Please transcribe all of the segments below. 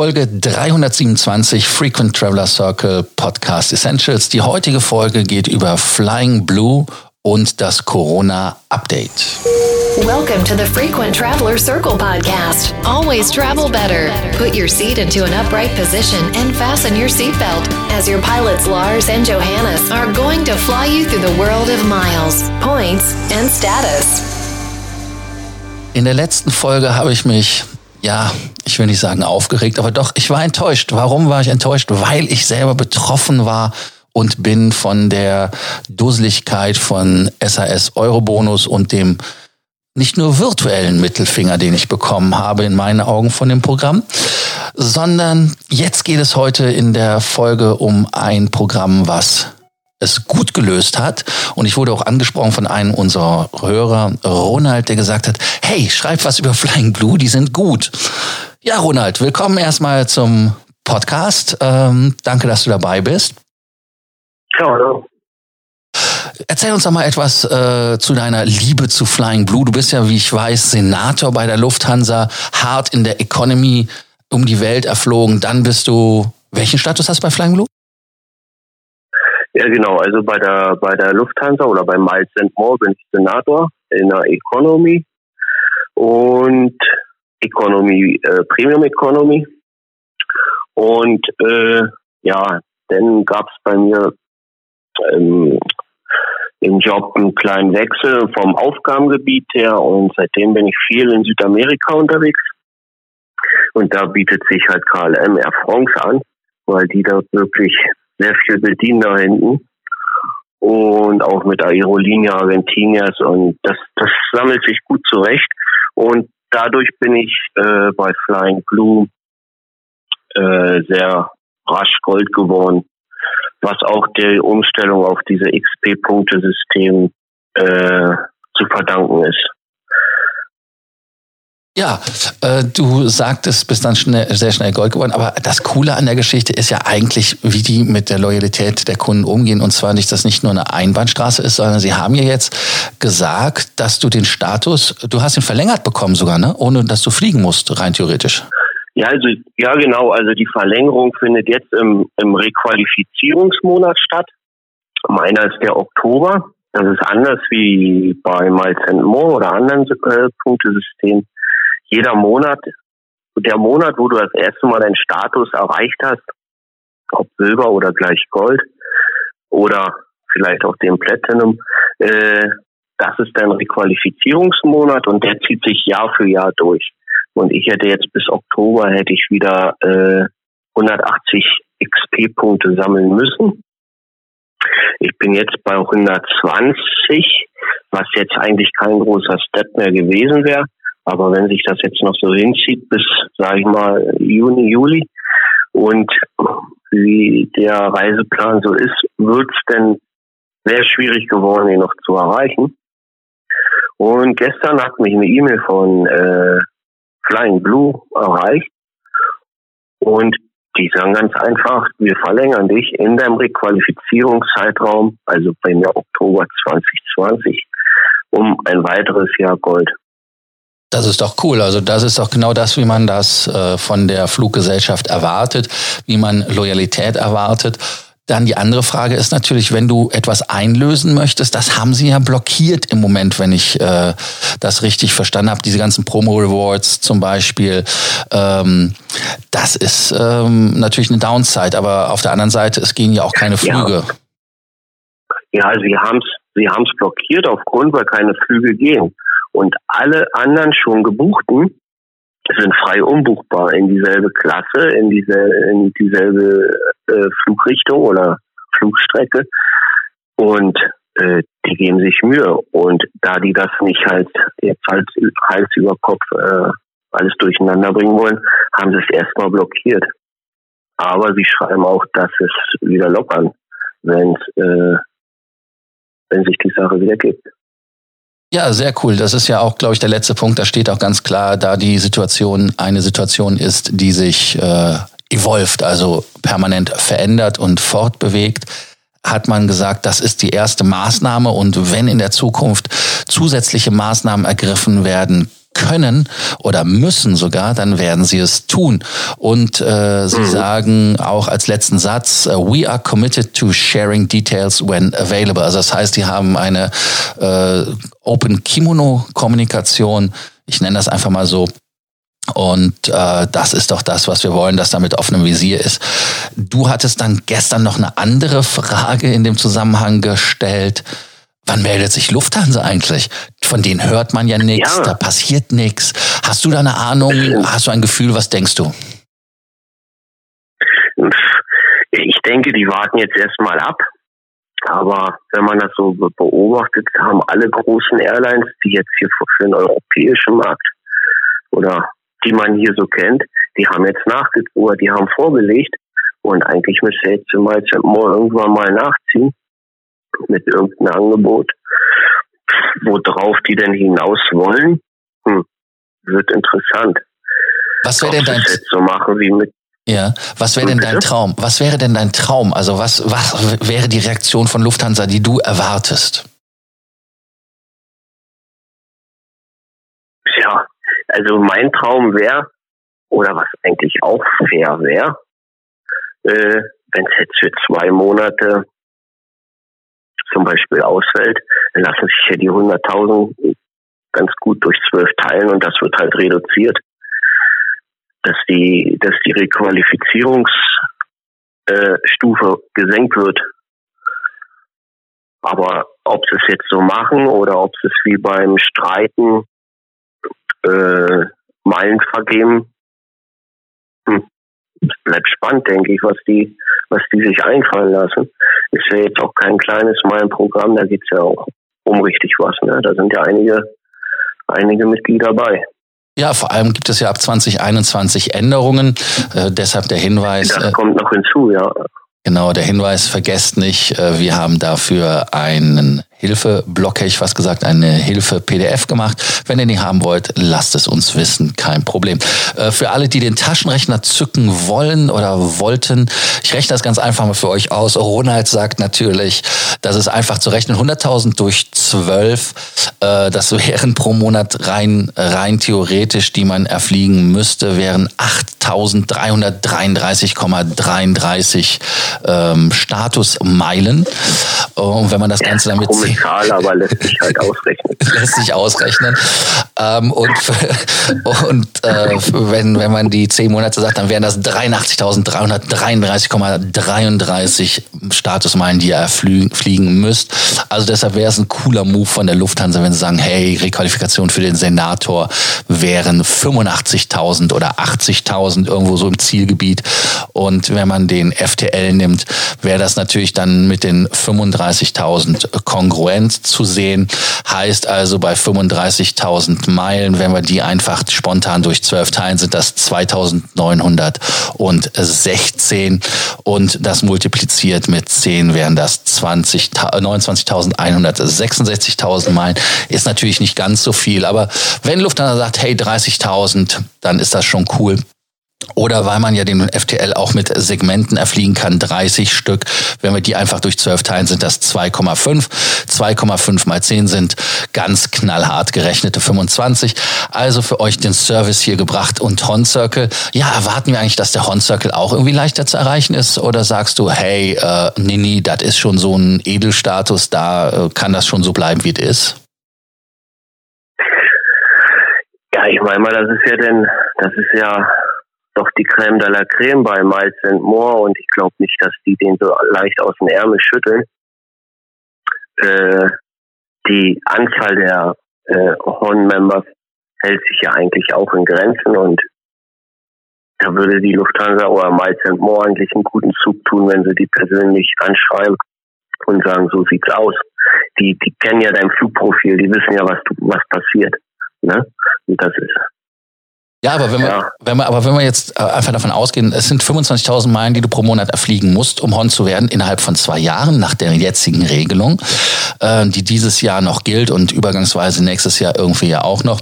Folge 327 Frequent Traveler Circle Podcast Essentials. Die heutige Folge geht über Flying Blue und das Corona Update. Welcome to the Frequent Traveler Circle podcast. Always travel better. Put your seat into an upright position and fasten your seatbelt as your pilots Lars and Johannes are going to fly you through the world of miles, points and status. In der letzten Folge habe ich mich ja, ich will nicht sagen aufgeregt, aber doch, ich war enttäuscht. Warum war ich enttäuscht? Weil ich selber betroffen war und bin von der Dusseligkeit von SAS Eurobonus und dem nicht nur virtuellen Mittelfinger, den ich bekommen habe in meinen Augen von dem Programm, sondern jetzt geht es heute in der Folge um ein Programm, was es gut gelöst hat. Und ich wurde auch angesprochen von einem unserer Hörer, Ronald, der gesagt hat, hey, schreib was über Flying Blue, die sind gut. Ja, Ronald, willkommen erstmal zum Podcast. Ähm, danke, dass du dabei bist. Ja, hallo. Erzähl uns doch mal etwas äh, zu deiner Liebe zu Flying Blue. Du bist ja, wie ich weiß, Senator bei der Lufthansa, hart in der Economy um die Welt erflogen. Dann bist du, welchen Status hast du bei Flying Blue? Ja, genau. Also bei der bei der Lufthansa oder bei Miles More bin ich Senator in der Economy und Economy, äh, Premium Economy. Und äh, ja, dann gab es bei mir ähm, im Job einen kleinen Wechsel vom Aufgabengebiet her und seitdem bin ich viel in Südamerika unterwegs. Und da bietet sich halt KLM Air France an, weil die dort wirklich sehr viel bedienen da hinten. Und auch mit Aerolinie Argentinias und das, das sammelt sich gut zurecht. Und dadurch bin ich äh, bei Flying Blue äh, sehr rasch Gold geworden, was auch der Umstellung auf diese XP-Punkte-System äh, zu verdanken ist. Ja, äh, du sagtest, bist dann schnell, sehr schnell Gold geworden, aber das Coole an der Geschichte ist ja eigentlich, wie die mit der Loyalität der Kunden umgehen. Und zwar nicht, dass nicht nur eine Einbahnstraße ist, sondern sie haben ja jetzt gesagt, dass du den Status, du hast ihn verlängert bekommen sogar, ne? ohne dass du fliegen musst, rein theoretisch. Ja, also ja genau, also die Verlängerung findet jetzt im, im Requalifizierungsmonat statt. Meiner ist der Oktober. Das ist anders wie bei Miles More oder anderen äh, Punktesystemen jeder Monat, der Monat, wo du das erste Mal deinen Status erreicht hast, ob Silber oder gleich Gold oder vielleicht auch den Platinum, äh, das ist dein Requalifizierungsmonat und der zieht sich Jahr für Jahr durch. Und ich hätte jetzt bis Oktober hätte ich wieder äh, 180 XP-Punkte sammeln müssen. Ich bin jetzt bei 120, was jetzt eigentlich kein großer Step mehr gewesen wäre. Aber wenn sich das jetzt noch so hinzieht bis, sage ich mal, Juni, Juli und wie der Reiseplan so ist, wird es denn sehr schwierig geworden, ihn noch zu erreichen. Und gestern hat mich eine E-Mail von äh, Flying Blue erreicht und die sagen ganz einfach, wir verlängern dich in deinem Requalifizierungszeitraum, also bei mir Oktober 2020, um ein weiteres Jahr Gold. Das ist doch cool. Also das ist doch genau das, wie man das äh, von der Fluggesellschaft erwartet, wie man Loyalität erwartet. Dann die andere Frage ist natürlich, wenn du etwas einlösen möchtest, das haben sie ja blockiert im Moment, wenn ich äh, das richtig verstanden habe. Diese ganzen Promo-Rewards zum Beispiel, ähm, das ist ähm, natürlich eine Downside, aber auf der anderen Seite, es gehen ja auch keine Flüge. Ja, ja sie haben es sie haben's blockiert aufgrund, weil keine Flüge gehen. Und alle anderen schon gebuchten sind frei umbuchbar in dieselbe Klasse, in, diese, in dieselbe äh, Flugrichtung oder Flugstrecke. Und äh, die geben sich Mühe. Und da die das nicht halt jetzt halt Hals über Kopf äh, alles durcheinander bringen wollen, haben sie es erstmal blockiert. Aber sie schreiben auch, dass es wieder lockern, wenn äh, wenn sich die Sache wieder gibt. Ja, sehr cool. Das ist ja auch, glaube ich, der letzte Punkt. Da steht auch ganz klar, da die Situation eine Situation ist, die sich äh, evolved, also permanent verändert und fortbewegt, hat man gesagt, das ist die erste Maßnahme und wenn in der Zukunft zusätzliche Maßnahmen ergriffen werden können oder müssen sogar, dann werden sie es tun. Und äh, sie mhm. sagen auch als letzten Satz, äh, we are committed to sharing details when available. Also das heißt, die haben eine äh, Open Kimono Kommunikation. Ich nenne das einfach mal so. Und äh, das ist doch das, was wir wollen, dass da mit offenem Visier ist. Du hattest dann gestern noch eine andere Frage in dem Zusammenhang gestellt. Wann meldet sich Lufthansa eigentlich? Von denen hört man ja nichts, ja. da passiert nichts. Hast du da eine Ahnung? Hast du ein Gefühl? Was denkst du? Ich denke, die warten jetzt erstmal ab. Aber wenn man das so beobachtet, haben alle großen Airlines, die jetzt hier für den europäischen Markt oder die man hier so kennt, die haben jetzt nachgezogen, die haben vorgelegt und eigentlich müsste jetzt mal irgendwann mal nachziehen mit irgendeinem Angebot. Worauf die denn hinaus wollen, hm, wird interessant. Was wäre denn dein so machen wie mit ja, was wäre denn dein Traum? Was wäre denn dein Traum? Also was, was wäre die Reaktion von Lufthansa, die du erwartest? Ja, also mein Traum wäre, oder was eigentlich auch fair wäre, äh, wenn es jetzt für zwei Monate zum Beispiel ausfällt, dann lassen sich ja die 100.000 ganz gut durch zwölf teilen und das wird halt reduziert, dass die, dass die Requalifizierungsstufe äh, gesenkt wird. Aber ob sie es jetzt so machen oder ob sie es wie beim Streiten äh, Meilen vergeben, hm, es bleibt spannend, denke ich, was die, was die sich einfallen lassen. Ist ja jetzt auch kein kleines Meilenprogramm, da geht's ja auch um richtig was. Ne? Da sind ja einige, einige Mitglieder bei. Ja, vor allem gibt es ja ab 2021 Änderungen. Äh, deshalb der Hinweis. Das äh, kommt noch hinzu, ja. Genau, der Hinweis, vergesst nicht, äh, wir haben dafür einen Hilfeblock, hätte ich fast gesagt, eine Hilfe-PDF gemacht. Wenn ihr die haben wollt, lasst es uns wissen, kein Problem. Äh, für alle, die den Taschenrechner zücken wollen oder wollten, ich rechne das ganz einfach mal für euch aus. Ronald sagt natürlich, das ist einfach zu rechnen. 100.000 durch 12, äh, das wären pro Monat rein, rein theoretisch, die man erfliegen müsste, wären 8.333,33 ähm, Statusmeilen. Und wenn man das Ganze damit Zahl, aber lässt sich halt ausrechnen. lässt sich ausrechnen. Ähm, und und äh, wenn, wenn man die zehn Monate sagt, dann wären das 83.333,33 Statusmeilen, die ihr fliegen müsst. Also deshalb wäre es ein cooler Move von der Lufthansa, wenn sie sagen, hey, Requalifikation für den Senator wären 85.000 oder 80.000 irgendwo so im Zielgebiet. Und wenn man den FTL nimmt, wäre das natürlich dann mit den 35.000 kongruent zu sehen. Heißt also bei 35.000 Meilen, wenn wir die einfach spontan durch 12 teilen, sind das 2.916 und das multipliziert mit 10 wären das 20, 29.166.000 Meilen. Ist natürlich nicht ganz so viel, aber wenn Lufthansa sagt, hey 30.000, dann ist das schon cool. Oder weil man ja den FTL auch mit Segmenten erfliegen kann, 30 Stück. Wenn wir die einfach durch 12 teilen, sind das 2,5. 2,5 mal 10 sind ganz knallhart gerechnete 25. Also für euch den Service hier gebracht und Horn Circle. Ja, erwarten wir eigentlich, dass der Horn Circle auch irgendwie leichter zu erreichen ist? Oder sagst du, hey, äh, Nini, das ist schon so ein Edelstatus, da äh, kann das schon so bleiben, wie es ist? Ja, ich meine mal, das ist ja denn, das ist ja doch die Creme de la Creme bei Miles More und ich glaube nicht, dass die den so leicht aus dem Ärmel schütteln. Äh, die Anzahl der äh, Horn-Members hält sich ja eigentlich auch in Grenzen und da würde die Lufthansa oder Miles More eigentlich einen guten Zug tun, wenn sie die persönlich anschreiben und sagen, so sieht's aus. Die, die kennen ja dein Flugprofil, die wissen ja, was du, was passiert. Ne? Und das ist ja, aber wenn, ja. Wir, wenn wir, aber wenn wir jetzt äh, einfach davon ausgehen, es sind 25.000 Meilen, die du pro Monat erfliegen musst, um Hon zu werden, innerhalb von zwei Jahren nach der jetzigen Regelung, äh, die dieses Jahr noch gilt und übergangsweise nächstes Jahr irgendwie ja auch noch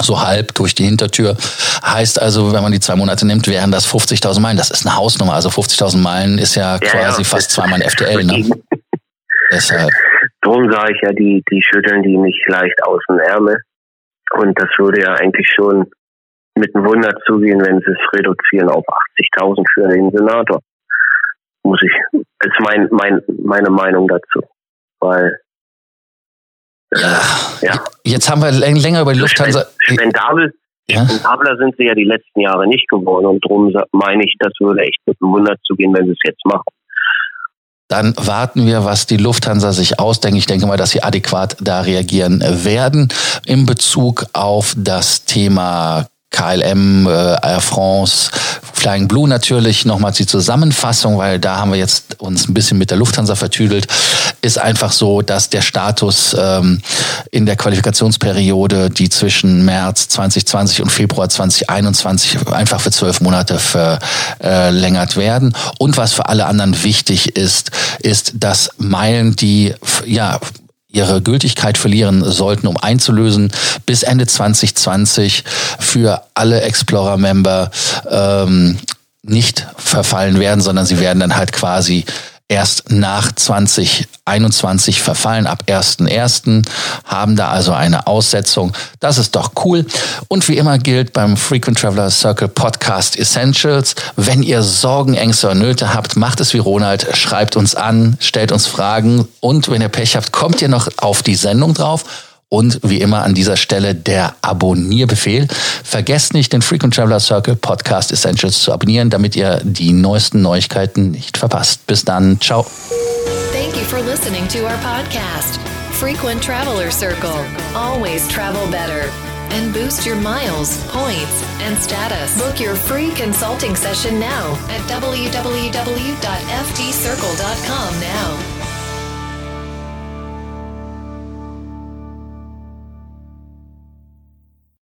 so halb durch die Hintertür. Heißt also, wenn man die zwei Monate nimmt, wären das 50.000 Meilen. Das ist eine Hausnummer. Also 50.000 Meilen ist ja, ja quasi ja. fast zweimal ein FTL. Ne? Deshalb. Darum sage ich ja, die, die schütteln die nicht leicht aus dem Ärmel. Und das würde ja eigentlich schon mit einem Wunder zugehen, wenn sie es reduzieren auf 80.000 für den Senator. Muss ich, ist mein, mein, meine Meinung dazu. Weil, äh, ja, ja. Jetzt haben wir länger über die Lufthansa. Spendabel, ja? spendabler sind sie ja die letzten Jahre nicht geworden und darum meine ich, das würde echt mit einem Wunder zugehen, wenn sie es jetzt machen. Dann warten wir, was die Lufthansa sich ausdenkt. Ich denke mal, dass sie adäquat da reagieren werden in Bezug auf das Thema KLM, äh, Air France, Flying Blue natürlich nochmal die Zusammenfassung, weil da haben wir jetzt uns ein bisschen mit der Lufthansa vertüdelt, ist einfach so, dass der Status ähm, in der Qualifikationsperiode, die zwischen März 2020 und Februar 2021 einfach für zwölf Monate verlängert werden. Und was für alle anderen wichtig ist, ist, dass Meilen, die ja ihre Gültigkeit verlieren sollten, um einzulösen, bis Ende 2020 für alle Explorer-Member ähm, nicht verfallen werden, sondern sie werden dann halt quasi erst nach 2021 verfallen, ab 1.1. haben da also eine Aussetzung. Das ist doch cool. Und wie immer gilt beim Frequent Traveler Circle Podcast Essentials, wenn ihr Sorgen, Ängste oder Nöte habt, macht es wie Ronald, schreibt uns an, stellt uns Fragen und wenn ihr Pech habt, kommt ihr noch auf die Sendung drauf und wie immer an dieser Stelle der Abonnierbefehl. Vergesst nicht, den Frequent Traveler Circle Podcast Essentials zu abonnieren, damit ihr die neuesten Neuigkeiten nicht verpasst. Bis dann. Ciao. Thank you for listening to our podcast. Frequent Traveler Circle. Always travel better. And boost your miles, points, and status. Book your free consulting session now at www.ftcircle.com now.